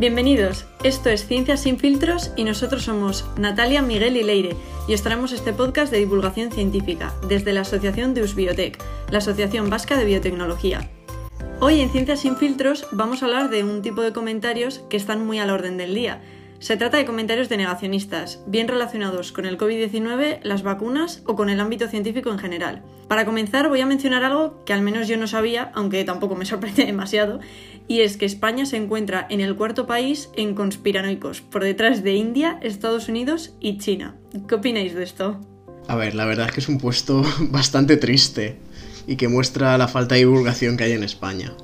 Bienvenidos, esto es Ciencias sin filtros y nosotros somos Natalia, Miguel y Leire y os traemos este podcast de divulgación científica desde la Asociación de Usbiotec, la Asociación Vasca de Biotecnología. Hoy en Ciencias sin filtros vamos a hablar de un tipo de comentarios que están muy al orden del día. Se trata de comentarios de negacionistas, bien relacionados con el COVID-19, las vacunas o con el ámbito científico en general. Para comenzar voy a mencionar algo que al menos yo no sabía, aunque tampoco me sorprende demasiado, y es que España se encuentra en el cuarto país en conspiranoicos, por detrás de India, Estados Unidos y China. ¿Qué opináis de esto? A ver, la verdad es que es un puesto bastante triste y que muestra la falta de divulgación que hay en España.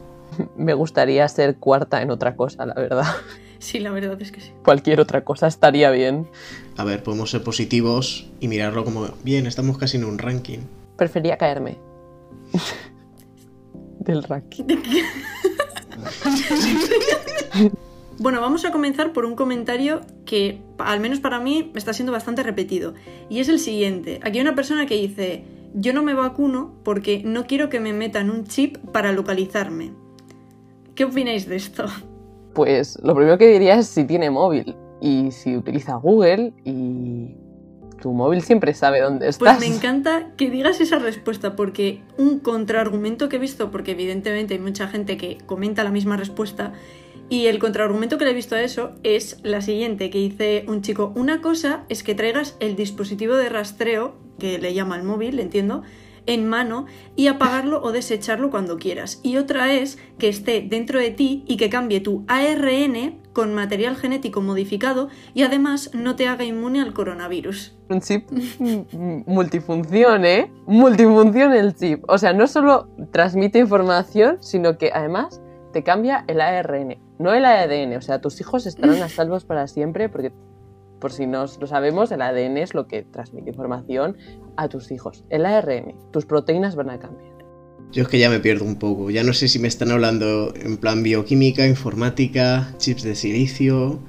Me gustaría ser cuarta en otra cosa, la verdad. Sí, la verdad es que sí. Cualquier otra cosa estaría bien. A ver, podemos ser positivos y mirarlo como, bien, estamos casi en un ranking. Prefería caerme. Del ranking. Bueno, vamos a comenzar por un comentario que, al menos para mí, está siendo bastante repetido. Y es el siguiente. Aquí hay una persona que dice, yo no me vacuno porque no quiero que me metan un chip para localizarme. ¿Qué opináis de esto? Pues lo primero que diría es si tiene móvil y si utiliza Google y tu móvil siempre sabe dónde estás. Pues me encanta que digas esa respuesta porque un contraargumento que he visto, porque evidentemente hay mucha gente que comenta la misma respuesta, y el contraargumento que le he visto a eso es la siguiente, que dice un chico, una cosa es que traigas el dispositivo de rastreo, que le llama el móvil, entiendo, en mano y apagarlo o desecharlo cuando quieras. Y otra es que esté dentro de ti y que cambie tu ARN con material genético modificado y además no te haga inmune al coronavirus. Un chip multifunción, ¿eh? Multifunción el chip. O sea, no solo transmite información, sino que además te cambia el ARN, no el ADN. O sea, tus hijos estarán a salvos para siempre porque, por si no lo sabemos, el ADN es lo que transmite información a tus hijos. El ARN, tus proteínas van a cambiar. Yo es que ya me pierdo un poco. Ya no sé si me están hablando en plan bioquímica, informática, chips de silicio.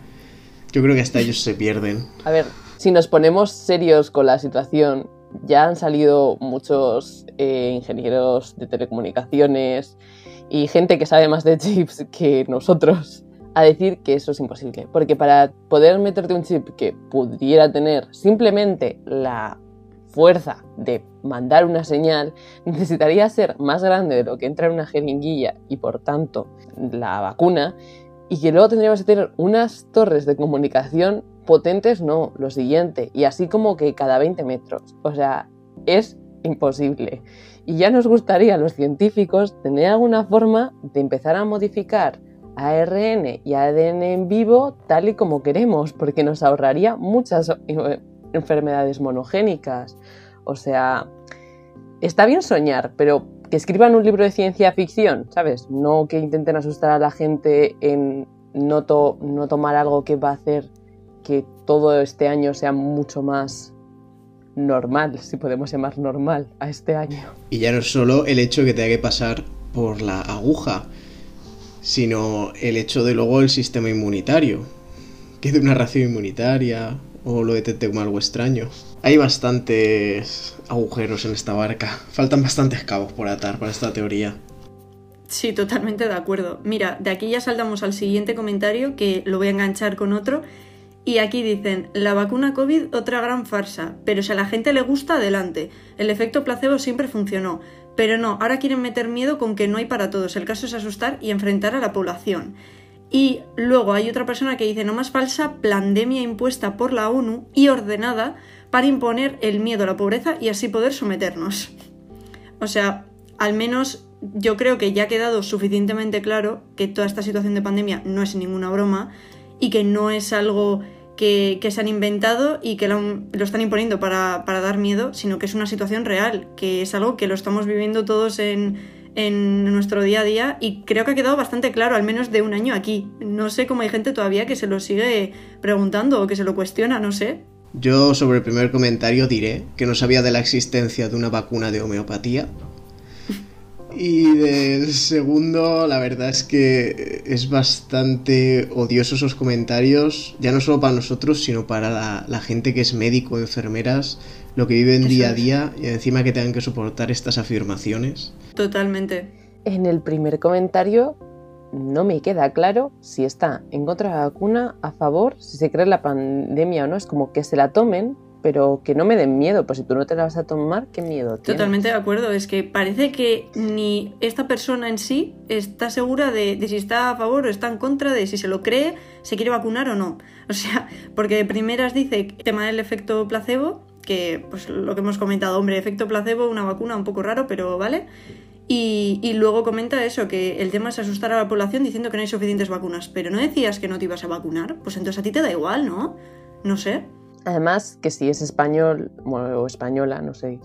Yo creo que hasta ellos se pierden. A ver, si nos ponemos serios con la situación, ya han salido muchos eh, ingenieros de telecomunicaciones y gente que sabe más de chips que nosotros a decir que eso es imposible. Porque para poder meterte un chip que pudiera tener simplemente la fuerza de mandar una señal, necesitaría ser más grande de lo que entra en una jeringuilla y por tanto la vacuna, y que luego tendríamos que tener unas torres de comunicación potentes, no, lo siguiente, y así como que cada 20 metros. O sea, es imposible. Y ya nos gustaría a los científicos tener alguna forma de empezar a modificar ARN y ADN en vivo tal y como queremos, porque nos ahorraría muchas eh, enfermedades monogénicas. O sea, está bien soñar, pero que escriban un libro de ciencia ficción, ¿sabes? No que intenten asustar a la gente en no, no tomar algo que va a hacer que todo este año sea mucho más normal, si podemos llamar normal, a este año. Y ya no es solo el hecho de que tenga que pasar por la aguja, sino el hecho de luego el sistema inmunitario, que de una ración inmunitaria o lo detecte como algo extraño. Hay bastantes agujeros en esta barca, faltan bastantes cabos por atar para esta teoría. Sí, totalmente de acuerdo. Mira, de aquí ya saltamos al siguiente comentario, que lo voy a enganchar con otro, y aquí dicen, la vacuna COVID otra gran farsa, pero si a la gente le gusta, adelante. El efecto placebo siempre funcionó. Pero no, ahora quieren meter miedo con que no hay para todos. El caso es asustar y enfrentar a la población. Y luego hay otra persona que dice, no más falsa, pandemia impuesta por la ONU y ordenada para imponer el miedo a la pobreza y así poder someternos. O sea, al menos yo creo que ya ha quedado suficientemente claro que toda esta situación de pandemia no es ninguna broma y que no es algo que, se han inventado y que lo, están imponiendo para, dar miedo, sino que es una situación real, que es algo que lo estamos viviendo todos en, en nuestro día a día y creo que ha quedado bastante claro, al menos de un año aquí. No sé cómo hay gente todavía que se lo sigue preguntando o que se lo cuestiona, no sé. Yo sobre el primer comentario diré que no sabía de la existencia de una vacuna de homeopatía y del segundo, la verdad es que es bastante odioso esos comentarios, ya no solo para nosotros, sino para la, gente que es médico, enfermeras, lo que viven día a día y encima que tengan que soportar estas afirmaciones. Totalmente. En el primer comentario no me queda claro si está en contra de la vacuna, a favor, si se cree la pandemia o no. Es como que se la tomen, pero que no me den miedo. Pues si tú no te la vas a tomar, ¿qué miedo tienes? Totalmente de acuerdo. Es que parece que ni esta persona en sí está segura de, si está a favor o está en contra, de si se lo cree, se quiere vacunar o no. O sea, porque de primeras dice tema del efecto placebo, que pues lo que hemos comentado, hombre, efecto placebo, una vacuna un poco raro, pero vale. Y, y, luego comenta eso, que el tema es asustar a la población diciendo que no hay suficientes vacunas. Pero no decías que no te ibas a vacunar. Pues entonces a ti te da igual, ¿no? No sé. Además, que si es español o española, no sé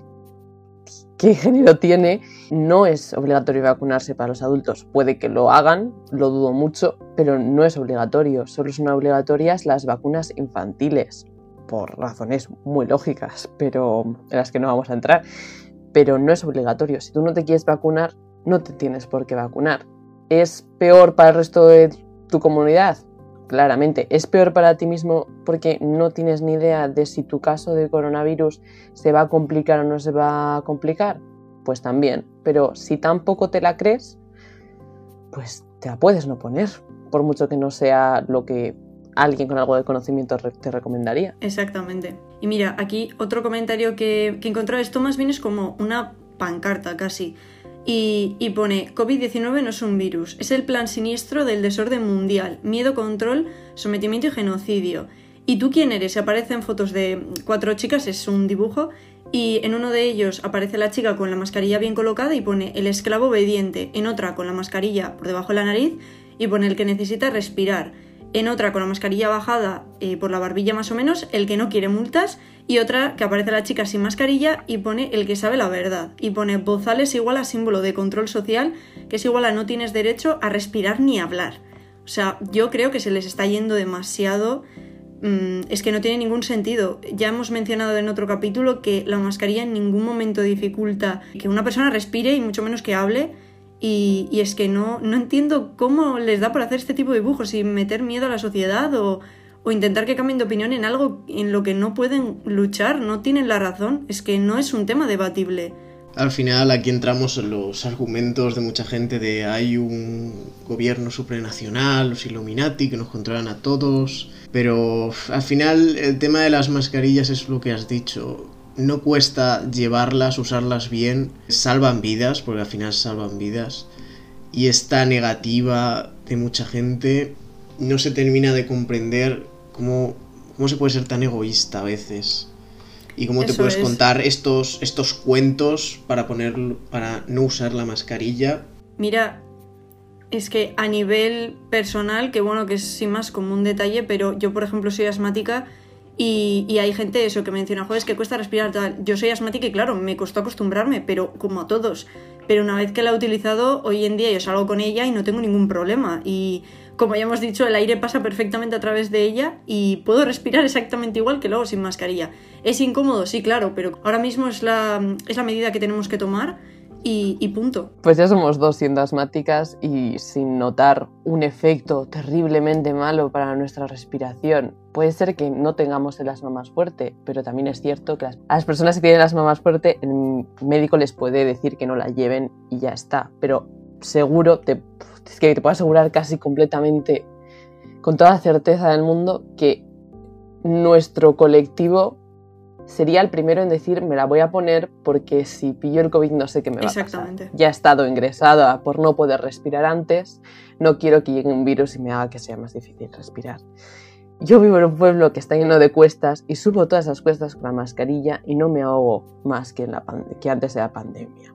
qué género tiene, no es obligatorio vacunarse para los adultos. Puede que lo hagan, lo dudo mucho, pero no es obligatorio. Solo son obligatorias las vacunas infantiles, por razones muy lógicas, pero en las que no vamos a entrar pero no es obligatorio. Si tú no te quieres vacunar, no te tienes por qué vacunar. ¿Es peor para el resto de tu comunidad? Claramente. ¿Es peor para ti mismo porque no tienes ni idea de si tu caso de coronavirus se va a complicar o no se va a complicar? Pues también. Pero si tampoco te la crees, pues te la puedes no poner, por mucho que no sea lo que alguien con algo de conocimiento te recomendaría. Exactamente. Y mira, aquí otro comentario que, que encontré, esto más bien es como una pancarta casi. Y, y pone, COVID-19 no es un virus, es el plan siniestro del desorden mundial, miedo, control, sometimiento y genocidio. ¿Y tú quién eres? Aparecen fotos de cuatro chicas, es un dibujo, y en uno de ellos aparece la chica con la mascarilla bien colocada y pone el esclavo obediente, en otra con la mascarilla por debajo de la nariz y pone el que necesita respirar en otra con la mascarilla bajada eh, por la barbilla más o menos, el que no quiere multas, y otra que aparece la chica sin mascarilla y pone el que sabe la verdad, y pone bozales igual a símbolo de control social, que es igual a no tienes derecho a respirar ni hablar. O sea, yo creo que se les está yendo demasiado... Mm, es que no tiene ningún sentido. Ya hemos mencionado en otro capítulo que la mascarilla en ningún momento dificulta que una persona respire y mucho menos que hable y, y, es que no, no entiendo cómo les da por hacer este tipo de dibujos y meter miedo a la sociedad o, o intentar que cambien de opinión en algo en lo que no pueden luchar, no tienen la razón. Es que no es un tema debatible. Al final aquí entramos en los argumentos de mucha gente de hay un gobierno supranacional, los Illuminati, que nos controlan a todos. Pero al final el tema de las mascarillas es lo que has dicho no cuesta llevarlas, usarlas bien, salvan vidas, porque al final salvan vidas. Y esta negativa de mucha gente no se termina de comprender cómo, cómo se puede ser tan egoísta a veces. Y cómo te puedes contar estos, estos cuentos para, poner, para no usar la mascarilla. Mira, es que a nivel personal, que bueno, que es sin más como un detalle, pero yo por ejemplo soy asmática y, y, hay gente eso que menciona, joder, es que cuesta respirar tal. Yo soy asmática y claro, me costó acostumbrarme, pero como a todos. Pero una vez que la he utilizado, hoy en día yo salgo con ella y no tengo ningún problema. Y como ya hemos dicho, el aire pasa perfectamente a través de ella y puedo respirar exactamente igual que luego sin mascarilla. ¿Es incómodo? Sí, claro, pero ahora mismo es la, es la medida que tenemos que tomar y, punto. Pues ya somos dos siendo asmáticas y sin notar un efecto terriblemente malo para nuestra respiración. Puede ser que no tengamos el asma más fuerte, pero también es cierto que a las personas que tienen el asma más fuerte, el médico les puede decir que no la lleven y ya está. Pero seguro, te, es que te puedo asegurar casi completamente, con toda la certeza del mundo, que nuestro colectivo sería el primero en decir me la voy a poner porque si pillo el COVID no sé qué me va a pasar. Ya he estado ingresada por no poder respirar antes, no quiero que llegue un virus y me haga que sea más difícil respirar. Yo vivo en un pueblo que está lleno de cuestas y subo todas esas cuestas con la mascarilla y no me ahogo más que, en la que antes de la pandemia.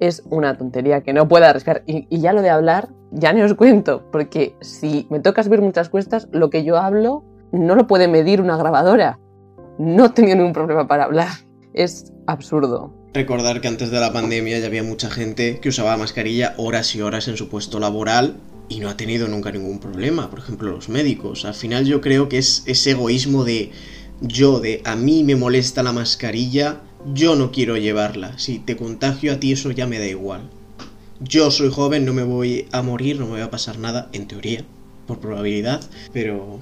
Es una tontería que no pueda respirar. Y, ya lo de hablar, ya no os cuento, porque si me toca subir muchas cuestas, lo que yo hablo no lo puede medir una grabadora no tenía ningún problema para hablar. Es absurdo. Recordar que antes de la pandemia ya había mucha gente que usaba mascarilla horas y horas en su puesto laboral y no ha tenido nunca ningún problema. Por ejemplo, los médicos. Al final yo creo que es ese egoísmo de yo, de a mí me molesta la mascarilla, yo no quiero llevarla. Si te contagio a ti eso ya me da igual. Yo soy joven, no me voy a morir, no me va a pasar nada, en teoría, por probabilidad, pero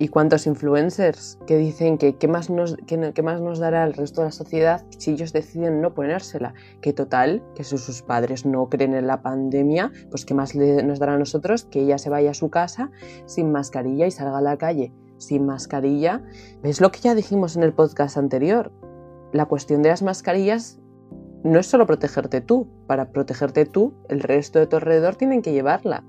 ¿Y cuántos influencers que dicen que qué más, nos, que, más nos dará el resto de la sociedad si ellos deciden no ponérsela? Que total, que si sus padres no creen en la pandemia, pues qué más nos dará a nosotros que ella se vaya a su casa sin mascarilla y salga a la calle sin mascarilla. ¿Ves lo que ya dijimos en el podcast anterior? La cuestión de las mascarillas no es solo protegerte tú. Para protegerte tú, el resto de tu alrededor tienen que llevarla.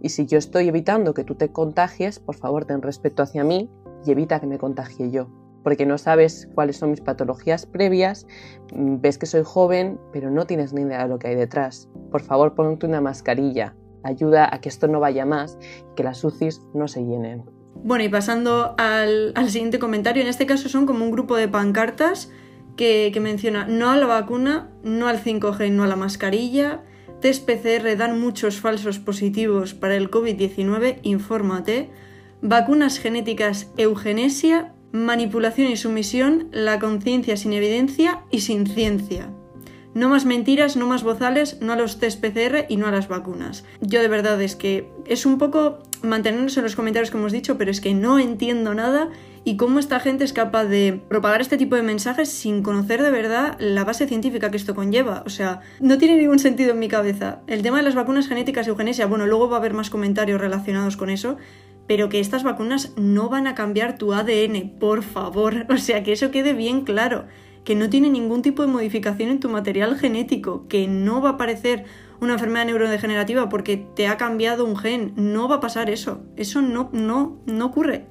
Y si yo estoy evitando que tú te contagies, por favor ten respeto hacia mí y evita que me contagie yo. Porque no sabes cuáles son mis patologías previas, mm, ves que soy joven, pero no tienes ni idea de lo que hay detrás. Por favor, ponte una mascarilla. Ayuda a que esto no vaya más que las UCIs no se llenen. Bueno, y pasando al, siguiente comentario, en este caso son como un grupo de pancartas que, menciona no a la vacuna, no al 5G, no a la mascarilla, test PCR dan muchos falsos positivos para el COVID-19, infórmate. Vacunas genéticas eugenesia, manipulación y sumisión, la conciencia sin evidencia y sin ciencia. No más mentiras, no más bozales, no a los test PCR y no a las vacunas. Yo de verdad es que es un poco mantenernos en los comentarios que hemos dicho, pero es que no entiendo nada y cómo esta gente es capaz de propagar este tipo de mensajes sin conocer de verdad la base científica que esto conlleva. O sea, no tiene ningún sentido en mi cabeza. El tema de las vacunas genéticas y eugenesia, bueno, luego va a haber más comentarios relacionados con eso, pero que estas vacunas no van a cambiar tu ADN, por favor. O sea, que eso quede bien claro, que no tiene ningún tipo de modificación en tu material genético, que no va a aparecer una enfermedad neurodegenerativa porque te ha cambiado un gen, no va a pasar eso. Eso no no no ocurre.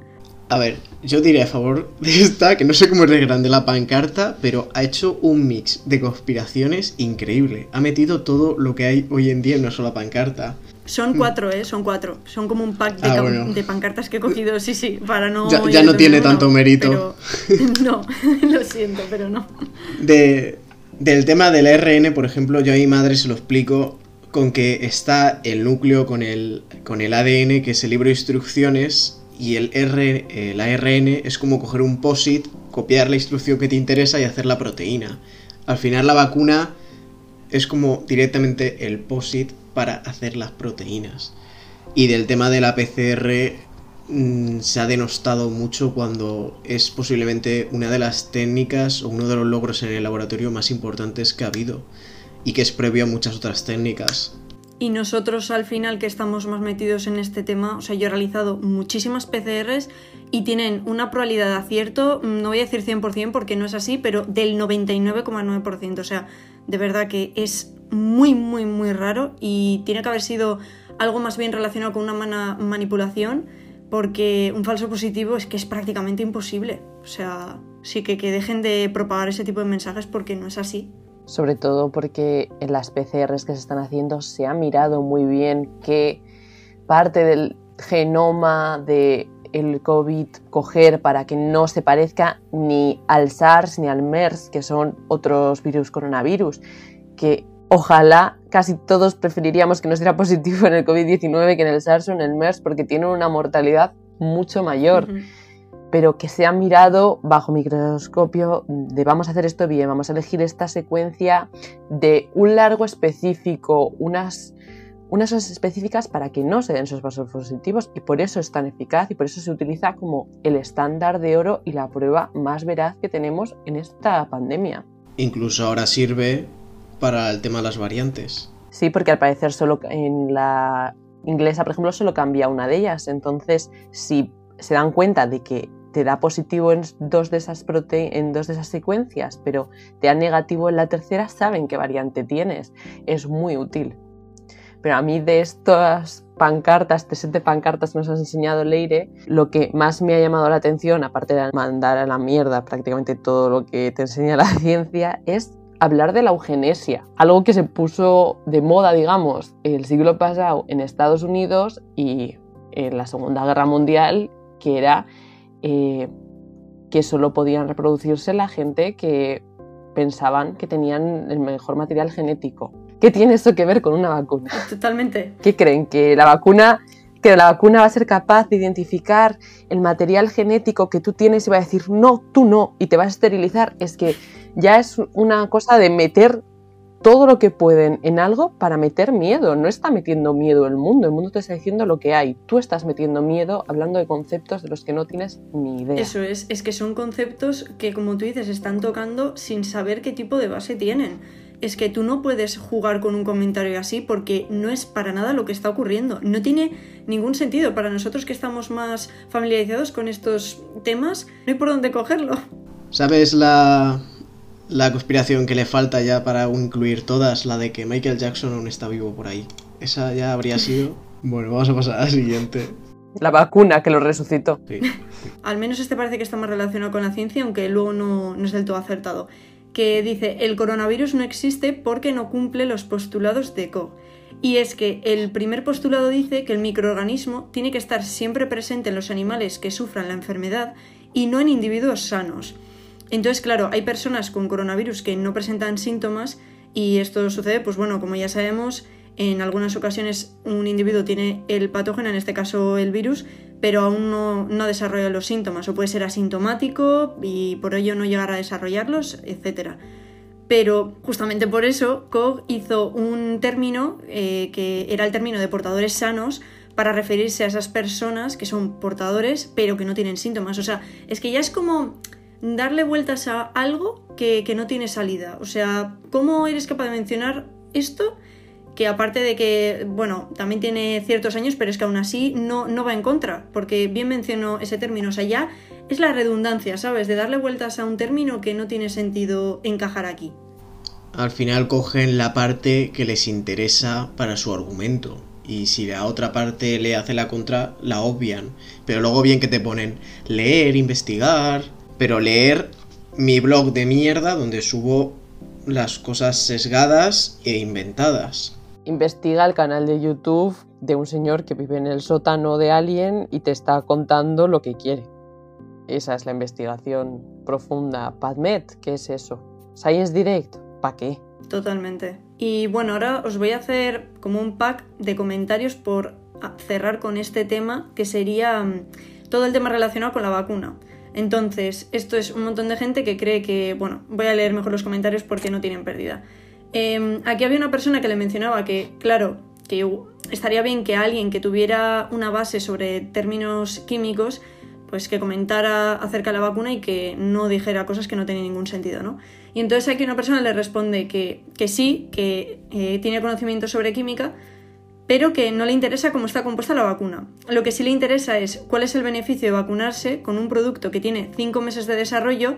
A ver, yo diré a favor de esta, que no sé cómo es de grande la pancarta, pero ha hecho un mix de conspiraciones increíble. Ha metido todo lo que hay hoy en día en una sola pancarta. Son cuatro, ¿eh? Son cuatro. Son como un pack de, ah, pancartas que he cogido, sí, sí, para no... Ya, no tiene tanto mérito. no, lo siento, pero no. De, del tema del RN, por ejemplo, yo a mi madre se lo explico con que está el núcleo con el, con el ADN, que es el libro de instrucciones, y el R, eh, la ARN es como coger un POSIT, copiar la instrucción que te interesa y hacer la proteína. Al final la vacuna es como directamente el POSIT para hacer las proteínas. Y del tema de la PCR mm, se ha denostado mucho cuando es posiblemente una de las técnicas o uno de los logros en el laboratorio más importantes que ha habido y que es previo a muchas otras técnicas. Y nosotros al final que estamos más metidos en este tema, o sea, yo he realizado muchísimas PCRs y tienen una probabilidad de acierto, no voy a decir 100% porque no es así, pero del 99,9%. O sea, de verdad que es muy, muy, muy raro y tiene que haber sido algo más bien relacionado con una manipulación porque un falso positivo es que es prácticamente imposible. O sea, sí que, que dejen de propagar ese tipo de mensajes porque no es así sobre todo porque en las PCRs que se están haciendo se ha mirado muy bien qué parte del genoma de el COVID coger para que no se parezca ni al SARS ni al MERS, que son otros virus coronavirus, que ojalá casi todos preferiríamos que no sea positivo en el COVID-19 que en el SARS o en el MERS porque tienen una mortalidad mucho mayor pero que se ha mirado bajo microscopio de vamos a hacer esto bien, vamos a elegir esta secuencia de un largo específico, unas, unas específicas para que no se den esos vasos positivos y por eso es tan eficaz y por eso se utiliza como el estándar de oro y la prueba más veraz que tenemos en esta pandemia. Incluso ahora sirve para el tema de las variantes. Sí, porque al parecer solo en la inglesa, por ejemplo, solo cambia una de ellas. Entonces, si se dan cuenta de que te da positivo en dos de esas en dos de esas secuencias, pero te da negativo en la tercera, saben qué variante tienes. Es muy útil. Pero a mí de estas pancartas, de siete pancartas que nos has enseñado Leire, lo que más me ha llamado la atención, aparte de mandar a la mierda prácticamente todo lo que te enseña la ciencia, es hablar de la eugenesia, algo que se puso de moda, digamos, el siglo pasado en Estados Unidos y en la Segunda Guerra Mundial, que era eh, que solo podían reproducirse la gente que pensaban que tenían el mejor material genético. ¿Qué tiene eso que ver con una vacuna? Totalmente. ¿Qué creen? ¿Que la vacuna, que la vacuna va a ser capaz de identificar el material genético que tú tienes y va a decir, no, tú no, y te vas a esterilizar? Es que ya es una cosa de meter todo lo que pueden en algo para meter miedo. No está metiendo miedo el mundo, el mundo te está diciendo lo que hay. Tú estás metiendo miedo hablando de conceptos de los que no tienes ni idea. Eso es, es que son conceptos que como tú dices están tocando sin saber qué tipo de base tienen. Es que tú no puedes jugar con un comentario así porque no es para nada lo que está ocurriendo. No tiene ningún sentido. Para nosotros que estamos más familiarizados con estos temas, no hay por dónde cogerlo. ¿Sabes la, la conspiración que le falta ya para incluir todas, la de que Michael Jackson aún está vivo por ahí. Esa ya habría sido. Bueno, vamos a pasar a la siguiente. La vacuna que lo resucitó. Sí. Al menos este parece que está más relacionado con la ciencia, aunque luego no, no es del todo acertado. Que dice, el coronavirus no existe porque no cumple los postulados de Koch. Y es que el primer postulado dice que el microorganismo tiene que estar siempre presente en los animales que sufran la enfermedad y no en individuos sanos. Entonces, claro, hay personas con coronavirus que no presentan síntomas y esto sucede, pues bueno, como ya sabemos, en algunas ocasiones un individuo tiene el patógeno, en este caso el virus, pero aún no, no desarrolla los síntomas o puede ser asintomático y por ello no llegar a desarrollarlos, etc. Pero justamente por eso Koch hizo un término eh, que era el término de portadores sanos para referirse a esas personas que son portadores pero que no tienen síntomas. O sea, es que ya es como darle vueltas a algo que, no tiene salida. O sea, ¿cómo eres capaz de mencionar esto? Que aparte de que, bueno, también tiene ciertos años, pero es que aún así no, no va en contra, porque bien mencionó ese término. O sea, ya es la redundancia, ¿sabes? De darle vueltas a un término que no tiene sentido encajar aquí. Al final cogen la parte que les interesa para su argumento. Y si la otra parte le hace la contra, la obvian. Pero luego bien que te ponen leer, investigar, pero leer mi blog de mierda donde subo las cosas sesgadas e inventadas. Investiga el canal de YouTube de un señor que vive en el sótano de alguien y te está contando lo que quiere. Esa es la investigación profunda. PadMed, ¿qué es eso? Science Direct, ¿para qué? Totalmente. Y bueno, ahora os voy a hacer como un pack de comentarios por cerrar con este tema, que sería mm, todo el tema relacionado con la vacuna. Entonces, esto es un montón de gente que cree que, bueno, voy a leer mejor los comentarios porque no tienen pérdida. Em, aquí había una persona que le mencionaba que, claro, que estaría bien que alguien que tuviera una base sobre términos químicos, pues que comentara acerca de la vacuna y que no dijera cosas que no tenían ningún sentido, ¿no? Y entonces aquí una persona le responde que, que sí, que eh, tiene conocimiento sobre química, pero que no le interesa cómo está compuesta la vacuna. Lo que sí le interesa es cuál es el beneficio de vacunarse con un producto que tiene 5 meses de desarrollo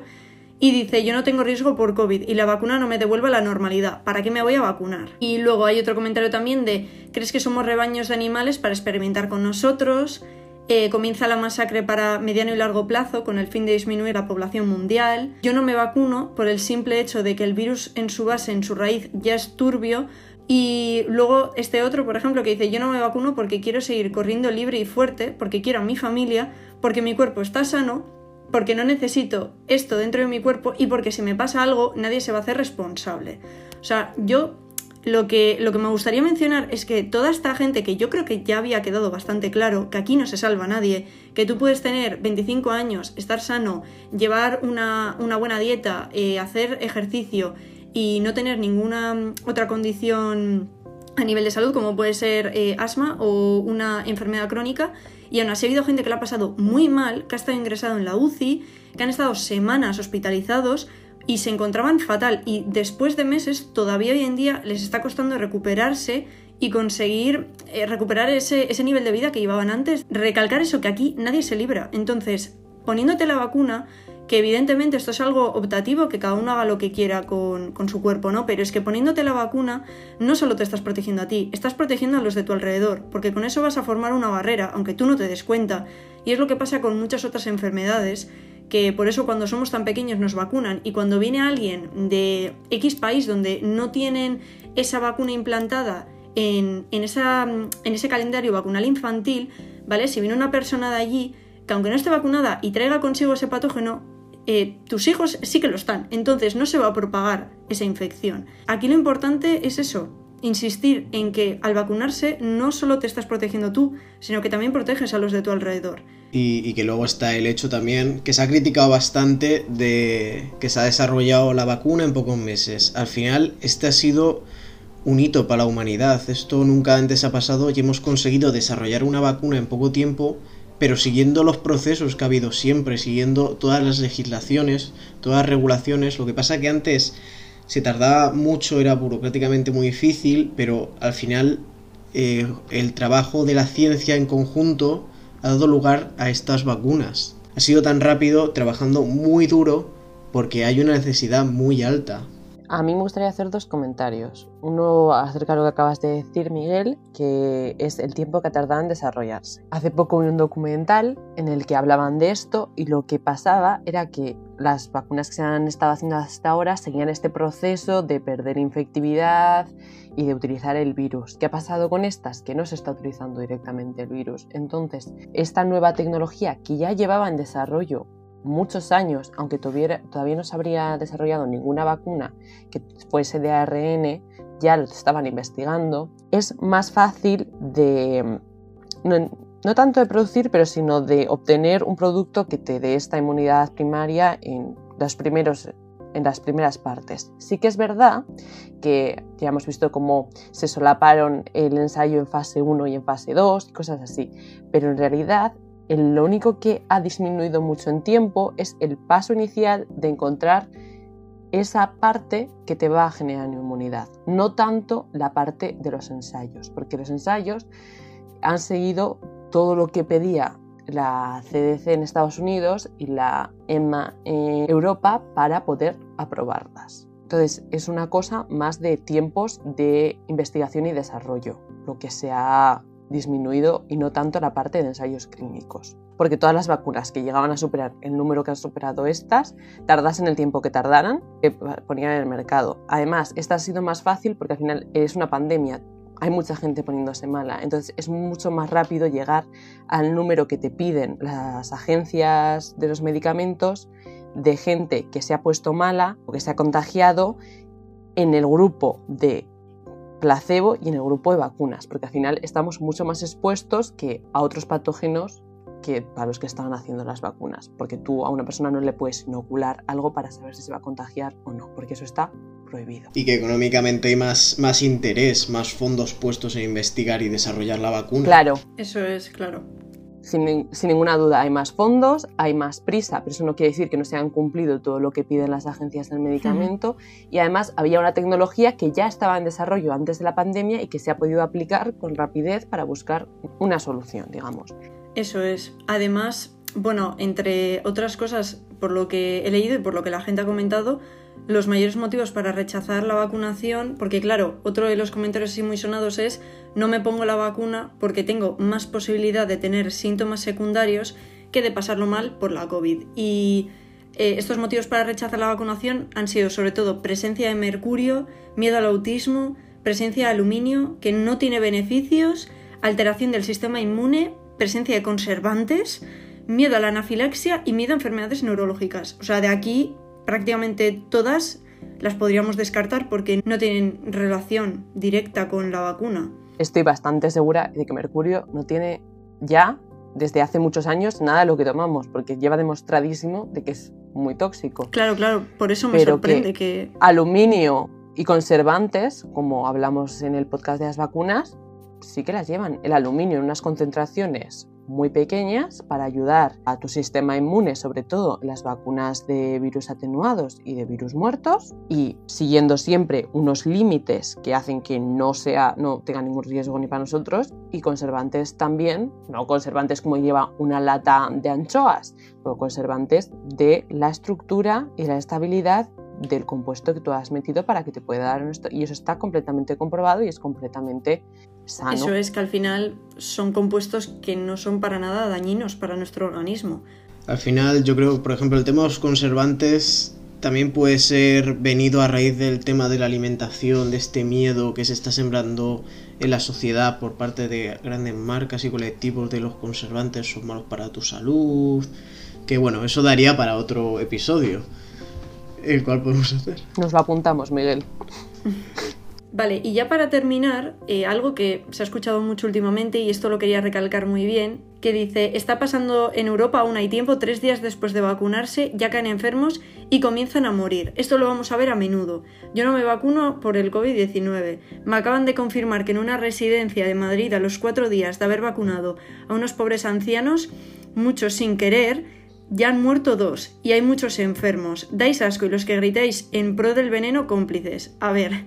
y dice yo no tengo riesgo por COVID y la vacuna no me devuelve la normalidad, ¿para qué me voy a vacunar? Y luego hay otro comentario también de ¿crees que somos rebaños de animales para experimentar con nosotros? Eh, comienza la masacre para mediano y largo plazo con el fin de disminuir la población mundial. Yo no me vacuno por el simple hecho de que el virus en su base, en su raíz, ya es turbio, y luego este otro, por ejemplo, que dice, yo no me vacuno porque quiero seguir corriendo libre y fuerte, porque quiero a mi familia, porque mi cuerpo está sano, porque no necesito esto dentro de mi cuerpo y porque si me pasa algo nadie se va a hacer responsable. O sea, yo lo que, lo que me gustaría mencionar es que toda esta gente, que yo creo que ya había quedado bastante claro, que aquí no se salva nadie, que tú puedes tener 25 años, estar sano, llevar una, buena dieta, eh, hacer ejercicio, y no tener ninguna mm, otra condición a nivel de salud, como puede ser eh, asma o una enfermedad crónica, y aún así ha habido gente que la ha pasado muy mal, que ha estado ingresado en la UCI, que han estado semanas hospitalizados y se encontraban fatal, y después de meses todavía hoy en día les está costando recuperarse y conseguir eh, recuperar ese, ese nivel de vida que llevaban antes. Recalcar eso, que aquí nadie se libra. Entonces, poniéndote la vacuna, que evidentemente esto es algo optativo, que cada uno haga lo que quiera con, su cuerpo, ¿no? Pero es que poniéndote la vacuna no solo te estás protegiendo a ti, estás protegiendo a los de tu alrededor, porque con eso vas a formar una barrera, aunque tú no te des cuenta. Y es lo que pasa con muchas otras enfermedades, que por eso cuando somos tan pequeños nos vacunan y cuando viene alguien de X país donde no tienen esa vacuna implantada en, esa, en ese calendario vacunal infantil, ¿vale? Si viene una persona de allí que aunque no esté vacunada y traiga consigo ese patógeno, eh, tus hijos sí que lo están, entonces no se va a propagar esa infección. Aquí lo importante es eso, insistir en que al vacunarse no solo te estás protegiendo tú, sino que también proteges a los de tu alrededor. Y, que luego está el hecho también que se ha criticado bastante de que se ha desarrollado la vacuna en pocos meses. Al final, este ha sido un hito para la humanidad. Esto nunca antes ha pasado y hemos conseguido desarrollar una vacuna en poco tiempo, pero siguiendo los procesos que ha habido siempre, siguiendo todas las legislaciones, todas las regulaciones. Lo que pasa que antes se tardaba mucho, era burocráticamente muy difícil, pero al final eh, el trabajo de la ciencia en conjunto ha dado lugar a estas vacunas. Ha sido tan rápido, trabajando muy duro, porque hay una necesidad muy alta. A mí me gustaría hacer dos comentarios. Uno acerca de lo que acabas de decir, Miguel, que es el tiempo que ha tardado en desarrollarse. Hace poco vi un documental en el que hablaban de esto y lo que pasaba era que las vacunas que se han estado haciendo hasta ahora seguían este proceso de perder infectividad y de utilizar el virus. ¿Qué ha pasado con estas? Que no se está utilizando directamente el virus. Entonces, esta nueva tecnología que ya llevaba en desarrollo muchos años, aunque todavía, no se habría desarrollado ninguna vacuna que fuese de ARN, ya lo estaban investigando, es más fácil de, no, tanto de producir, pero sino de obtener un producto que te dé esta inmunidad primaria en, los primeros, en las primeras partes. Sí que es verdad que ya hemos visto cómo se solaparon el ensayo en fase 1 y en fase 2 y cosas así, pero en realidad lo único que ha disminuido mucho en tiempo es el paso inicial de encontrar esa parte que te va a generar inmunidad, no tanto la parte de los ensayos, porque los ensayos han seguido todo lo que pedía la CDC en Estados Unidos y la EMA en Europa para poder aprobarlas. Entonces es una cosa más de tiempos de investigación y desarrollo, lo que se ha disminuido y no tanto la parte de ensayos clínicos. Porque todas las vacunas que llegaban a superar el número que han superado estas, tardasen el tiempo que tardaran, que ponían en el mercado. Además, esta ha sido más fácil porque al final es una pandemia, hay mucha gente poniéndose mala, entonces es mucho más rápido llegar al número que te piden las agencias de los medicamentos de gente que se ha puesto mala o que se ha contagiado en el grupo de placebo y en el grupo de vacunas, porque al final estamos mucho más expuestos que a otros patógenos que para los que estaban haciendo las vacunas, porque tú a una persona no le puedes inocular algo para saber si se va a contagiar o no, porque eso está prohibido. Y que económicamente hay más, más interés, más fondos puestos en investigar y desarrollar la vacuna. Claro. Eso es, claro sin, ninguna duda hay más fondos, hay más prisa, pero eso no quiere decir que no se hayan cumplido todo lo que piden las agencias del medicamento y además había una tecnología que ya estaba en desarrollo antes de la pandemia y que se ha podido aplicar con rapidez para buscar una solución, digamos. Eso es. Además, bueno, entre otras cosas, por lo que he leído y por lo que la gente ha comentado, los mayores motivos para rechazar la vacunación, porque claro, otro de los comentarios así muy sonados es no me pongo la vacuna porque tengo más posibilidad de tener síntomas secundarios que de pasarlo mal por la COVID. Y eh, estos motivos para rechazar la vacunación han sido sobre todo presencia de mercurio, miedo al autismo, presencia de aluminio, que no tiene beneficios, alteración del sistema inmune, presencia de conservantes, miedo a la anafilaxia y miedo a enfermedades neurológicas. O sea, de aquí prácticamente todas las podríamos descartar porque no tienen relación directa con la vacuna. Estoy bastante segura de que mercurio no tiene ya desde hace muchos años nada de lo que tomamos, porque lleva demostradísimo de que es muy tóxico. Claro, claro, por eso me sorprende que... Aluminio y conservantes, como hablamos en el podcast de las vacunas, sí que las llevan. El aluminio en unas concentraciones muy pequeñas para ayudar a tu sistema inmune, sobre todo las vacunas de virus atenuados y de virus muertos, y siguiendo siempre unos límites que hacen que no, sea, no tenga ningún riesgo ni para nosotros, y conservantes también, no conservantes como lleva una lata de anchoas, pero conservantes de la estructura y la estabilidad del compuesto que tú has metido para que te pueda dar esto. Y eso está completamente comprobado y es completamente sano. Eso es que al final son compuestos que no son para nada dañinos para nuestro organismo. Al final yo creo, por ejemplo, el tema de los conservantes también puede ser venido a raíz del tema de la alimentación, de este miedo que se está sembrando en la sociedad por parte de grandes marcas y colectivos de los conservantes son malos para tu salud. Que bueno, eso daría para otro episodio el cual podemos hacer. Nos lo apuntamos, Miguel. Vale, y ya para terminar, eh, algo que se ha escuchado mucho últimamente, y esto lo quería recalcar muy bien, que dice, está pasando en Europa aún hay tiempo, tres días después de vacunarse, ya caen enfermos y comienzan a morir. Esto lo vamos a ver a menudo. Yo no me vacuno por el COVID-19. Me acaban de confirmar que en una residencia de Madrid, a los cuatro días de haber vacunado a unos pobres ancianos, muchos sin querer, ya han muerto dos y hay muchos enfermos. Dais asco y los que gritáis en pro del veneno cómplices. A ver,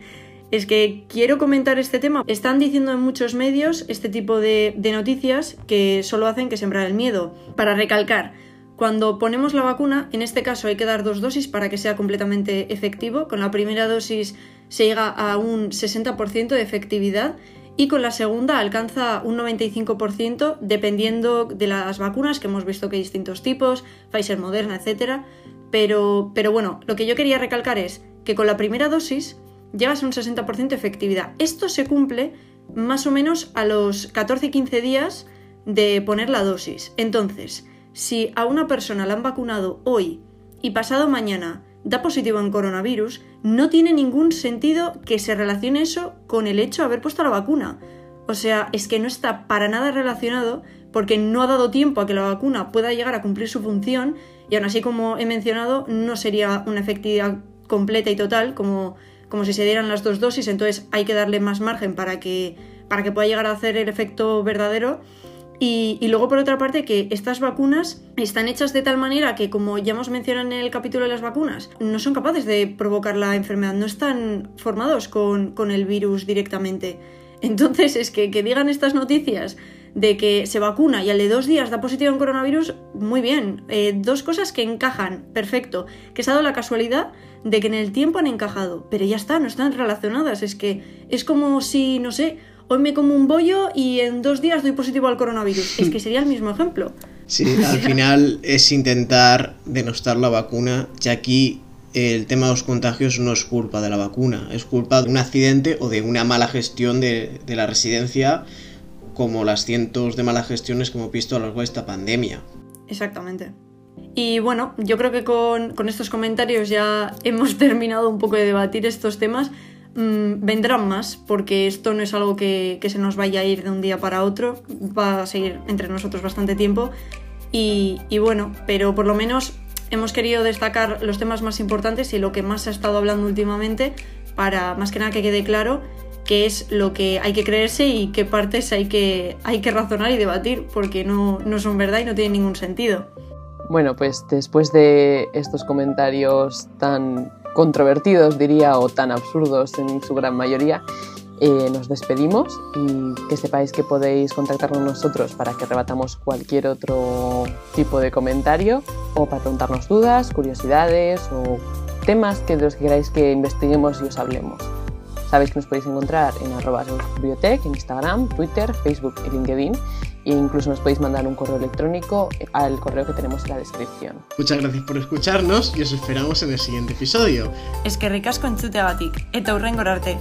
es que quiero comentar este tema. Están diciendo en muchos medios este tipo de, noticias que solo hacen que sembrar el miedo. Para recalcar, cuando ponemos la vacuna, en este caso hay que dar dos dosis para que sea completamente efectivo. Con la primera dosis se llega a un 60% de efectividad y con la segunda alcanza un 95% dependiendo de las vacunas, que hemos visto que hay distintos tipos, Pfizer, Moderna, etc. Pero, pero bueno, lo que yo quería recalcar es que con la primera dosis llevas un 60% de efectividad. Esto se cumple más o menos a los 14-15 días de poner la dosis. Entonces, si a una persona la han vacunado hoy y pasado mañana da positivo en coronavirus, no tiene ningún sentido que se relacione eso con el hecho de haber puesto la vacuna. O sea, es que no está para nada relacionado porque no ha dado tiempo a que la vacuna pueda llegar a cumplir su función y aún así, como he mencionado, no sería una efectividad completa y total como como si se dieran las dos dosis, entonces hay que darle más margen para que, para que pueda llegar a hacer el efecto verdadero. Y, luego, por otra parte, que estas vacunas están hechas de tal manera que, como ya hemos mencionado en el capítulo de las vacunas, no son capaces de provocar la enfermedad, no están formados con, con el virus directamente. Entonces, es que, que digan estas noticias de que se vacuna y al de dos días da positivo en coronavirus, muy bien. Eh, dos cosas que encajan, perfecto. Que se ha dado la casualidad de que en el tiempo han encajado, pero ya está, no están relacionadas. Es que es como si, no sé, hoy me como un bollo y en dos días doy positivo al coronavirus. Es que sería el mismo ejemplo. Sí, al final es intentar denostar la vacuna, ya aquí el tema de los contagios no es culpa de la vacuna, es culpa de un accidente o de una mala gestión de, de la residencia como las cientos de malas gestiones que hemos visto a lo largo de esta pandemia. Exactamente. Y bueno, yo creo que con, estos comentarios ya hemos terminado un poco de debatir estos temas. Mm, vendrán más, porque esto no es algo que, se nos vaya a ir de un día para otro, va a seguir entre nosotros bastante tiempo. Y, y bueno, pero por lo menos hemos querido destacar los temas más importantes y lo que más se ha estado hablando últimamente para más que nada que quede claro qué es lo que hay que creerse y qué partes hay que, hay que razonar y debatir, porque no, no son verdad y no tienen ningún sentido. Bueno, pues después de estos comentarios tan controvertidos, diría, o tan absurdos en su gran mayoría, eh, nos despedimos y que sepáis que podéis contactarnos nosotros para que rebatamos cualquier otro tipo de comentario o para preguntarnos dudas, curiosidades o temas que los que queráis que investiguemos y os hablemos. Sabéis que nos podéis encontrar en arroba bibliotec, en Instagram, Twitter, Facebook y LinkedIn. E incluso nos podéis mandar un correo electrónico al correo que tenemos en la descripción. Muchas gracias por escucharnos y os esperamos en el siguiente episodio. Es que ricasco entzute batik, eta hurrengor arte.